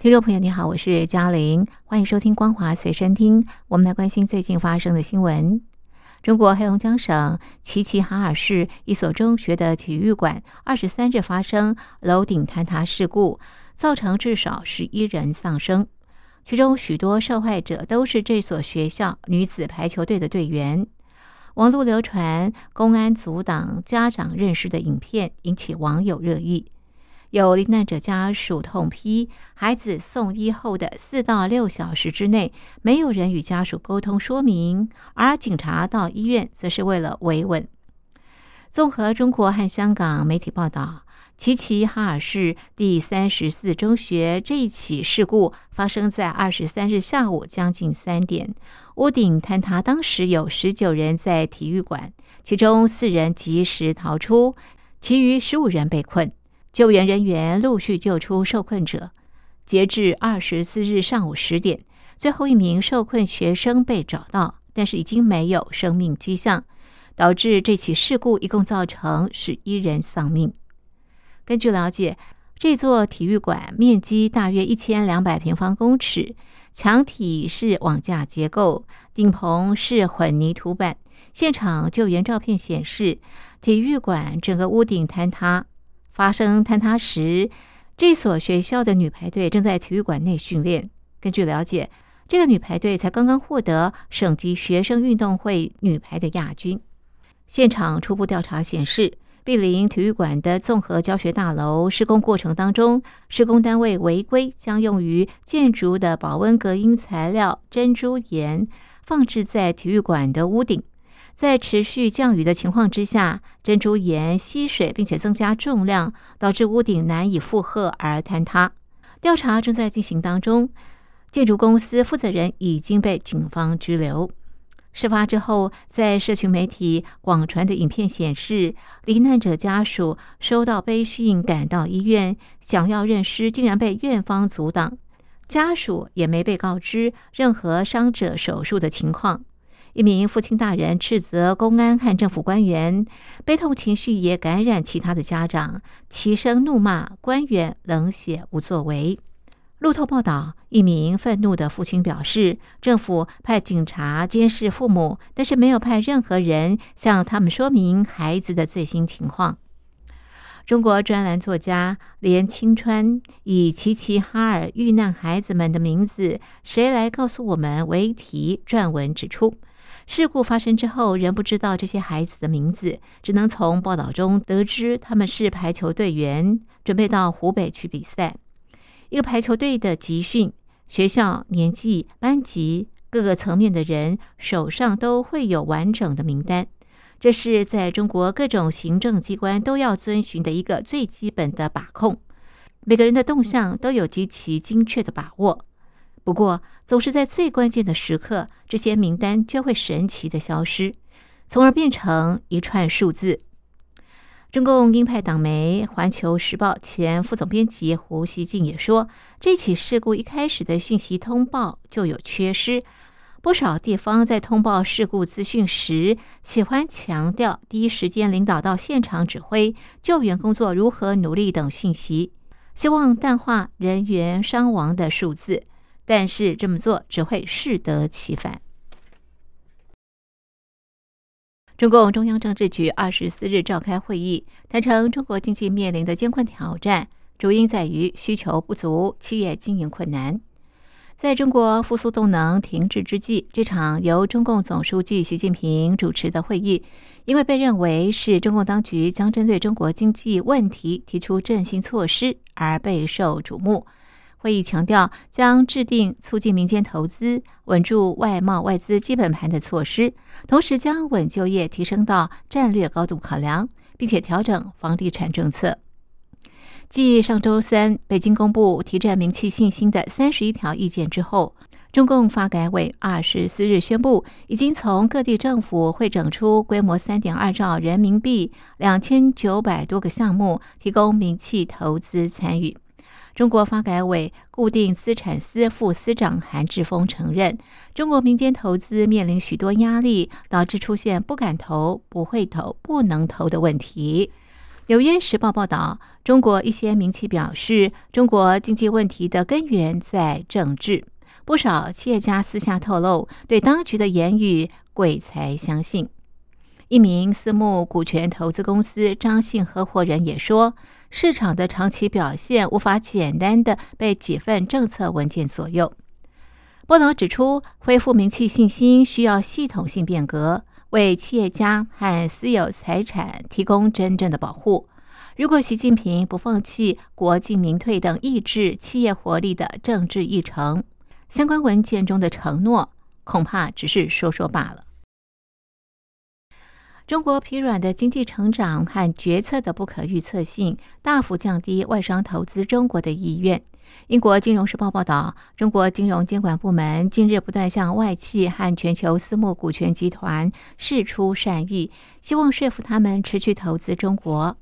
听众朋友，你好，我是嘉玲，欢迎收听《光华随身听》。我们来关心最近发生的新闻。中国黑龙江省齐齐哈尔市一所中学的体育馆二十三日发生楼顶坍塌事故，造成至少十一人丧生，其中许多受害者都是这所学校女子排球队的队员。网络流传公安阻挡家长认识的影片，引起网友热议。有罹难者家属痛批，孩子送医后的四到六小时之内，没有人与家属沟通说明，而警察到医院则是为了维稳。综合中国和香港媒体报道，齐齐哈尔市第三十四中学这一起事故发生在二十三日下午将近三点，屋顶坍塌，当时有十九人在体育馆，其中四人及时逃出，其余十五人被困。救援人员陆续救出受困者。截至二十四日上午十点，最后一名受困学生被找到，但是已经没有生命迹象，导致这起事故一共造成十一人丧命。根据了解，这座体育馆面积大约一千两百平方公尺，墙体是网架结构，顶棚是混凝土板。现场救援照片显示，体育馆整个屋顶坍塌。发生坍塌时，这所学校的女排队正在体育馆内训练。根据了解，这个女排队才刚刚获得省级学生运动会女排的亚军。现场初步调查显示，碧林体育馆的综合教学大楼施工过程当中，施工单位违规将用于建筑的保温隔音材料珍珠岩放置在体育馆的屋顶。在持续降雨的情况之下，珍珠岩吸水并且增加重量，导致屋顶难以负荷而坍塌。调查正在进行当中，建筑公司负责人已经被警方拘留。事发之后，在社群媒体广传的影片显示，罹难者家属收到悲讯，赶到医院想要认尸，竟然被院方阻挡，家属也没被告知任何伤者手术的情况。一名父亲大人斥责公安和政府官员，悲痛情绪也感染其他的家长，齐声怒骂官员冷血无作为。路透报道，一名愤怒的父亲表示，政府派警察监视父母，但是没有派任何人向他们说明孩子的最新情况。中国专栏作家连清川以“齐齐哈尔遇难孩子们的名字，谁来告诉我们”为题撰文指出。事故发生之后，仍不知道这些孩子的名字，只能从报道中得知他们是排球队员，准备到湖北去比赛。一个排球队的集训，学校、年纪、班级各个层面的人手上都会有完整的名单，这是在中国各种行政机关都要遵循的一个最基本的把控。每个人的动向都有极其精确的把握。不过，总是在最关键的时刻，这些名单就会神奇的消失，从而变成一串数字。中共鹰派党媒《环球时报》前副总编辑胡锡进也说，这起事故一开始的讯息通报就有缺失，不少地方在通报事故资讯时，喜欢强调第一时间领导到现场指挥救援工作如何努力等讯息，希望淡化人员伤亡的数字。但是这么做只会适得其反。中共中央政治局二十四日召开会议，谈成中国经济面临的艰困挑战，主因在于需求不足，企业经营困难。在中国复苏动能停滞之际，这场由中共总书记习近平主持的会议，因为被认为是中共当局将针对中国经济问题提出振兴措施，而备受瞩目。会议强调，将制定促进民间投资、稳住外贸外资基本盘的措施，同时将稳就业提升到战略高度考量，并且调整房地产政策。继上周三北京公布提振民企信心的三十一条意见之后，中共发改委二十四日宣布，已经从各地政府汇整出规模三点二兆人民币、两千九百多个项目，提供民企投资参与。中国发改委固定资产司副司长韩志峰承认，中国民间投资面临许多压力，导致出现不敢投、不会投、不能投的问题。《纽约时报》报道，中国一些民企表示，中国经济问题的根源在政治。不少企业家私下透露，对当局的言语鬼才相信。一名私募股权投资公司张姓合伙人也说，市场的长期表现无法简单的被几份政策文件左右。报道指出，恢复民企信心需要系统性变革。为企业家和私有财产提供真正的保护。如果习近平不放弃国进民退等抑制企业活力的政治议程，相关文件中的承诺恐怕只是说说罢了。中国疲软的经济成长和决策的不可预测性，大幅降低外商投资中国的意愿。英国《金融时报》报道，中国金融监管部门近日不断向外企和全球私募股权集团释出善意，希望说服他们持续投资中国。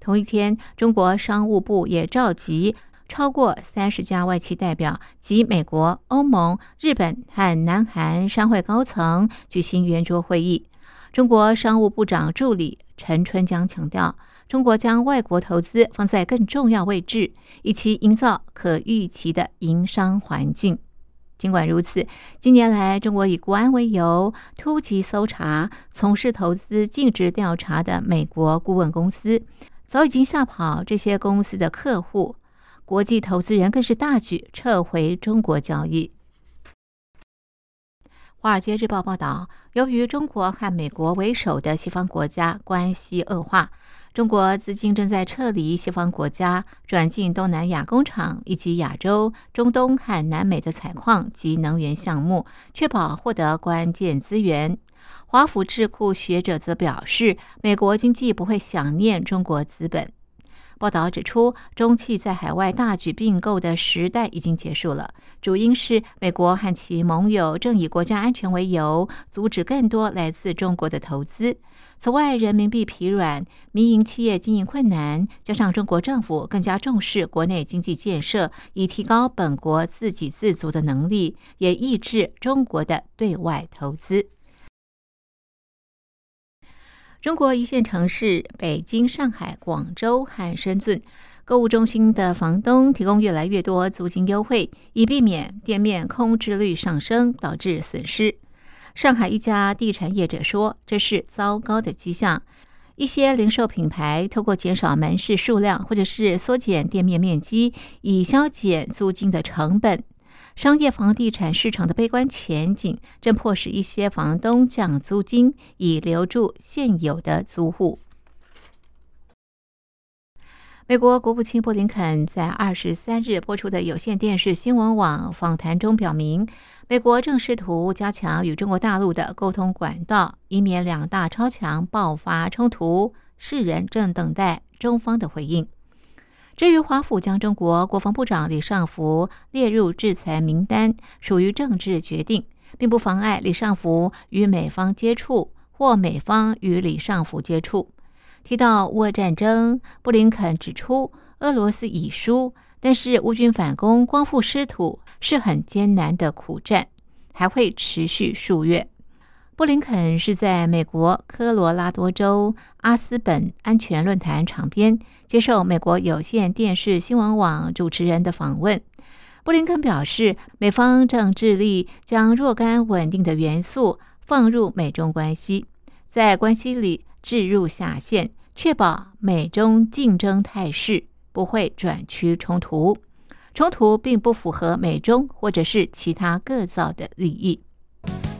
同一天，中国商务部也召集超过三十家外企代表及美国、欧盟、日本和南韩商会高层举行圆桌会议。中国商务部长助理陈春江强调。中国将外国投资放在更重要位置，以期营造可预期的营商环境。尽管如此，近年来中国以国安为由突击搜查从事投资尽职调查的美国顾问公司，早已经吓跑这些公司的客户。国际投资人更是大举撤回中国交易。《华尔街日报》报道，由于中国和美国为首的西方国家关系恶化。中国资金正在撤离西方国家，转进东南亚工厂以及亚洲、中东和南美的采矿及能源项目，确保获得关键资源。华府智库学者则表示，美国经济不会想念中国资本。报道指出，中企在海外大举并购的时代已经结束了，主因是美国和其盟友正以国家安全为由，阻止更多来自中国的投资。此外，人民币疲软，民营企业经营困难，加上中国政府更加重视国内经济建设，以提高本国自给自足的能力，也抑制中国的对外投资。中国一线城市北京、上海、广州和深圳购物中心的房东提供越来越多租金优惠，以避免店面空置率上升导致损失。上海一家地产业者说：“这是糟糕的迹象。一些零售品牌透过减少门市数量，或者是缩减店面面积，以消减租金的成本。商业房地产市场的悲观前景，正迫使一些房东降租金，以留住现有的租户。”美国国务卿布林肯在二十三日播出的有线电视新闻网访谈中表明，美国正试图加强与中国大陆的沟通管道，以免两大超强爆发冲突。世人正等待中方的回应。至于华府将中国国防部长李尚福列入制裁名单，属于政治决定，并不妨碍李尚福与美方接触，或美方与李尚福接触。提到乌俄战争，布林肯指出，俄罗斯已输，但是乌军反攻、光复失土是很艰难的苦战，还会持续数月。布林肯是在美国科罗拉多州阿斯本安全论坛场边接受美国有线电视新闻网主持人的访问。布林肯表示，美方正致力将若干稳定的元素放入美中关系，在关系里。置入下线，确保美中竞争态势不会转趋冲突。冲突并不符合美中或者是其他各造的利益。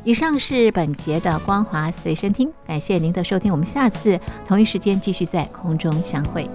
以上是本节的光华随身听，感谢您的收听，我们下次同一时间继续在空中相会。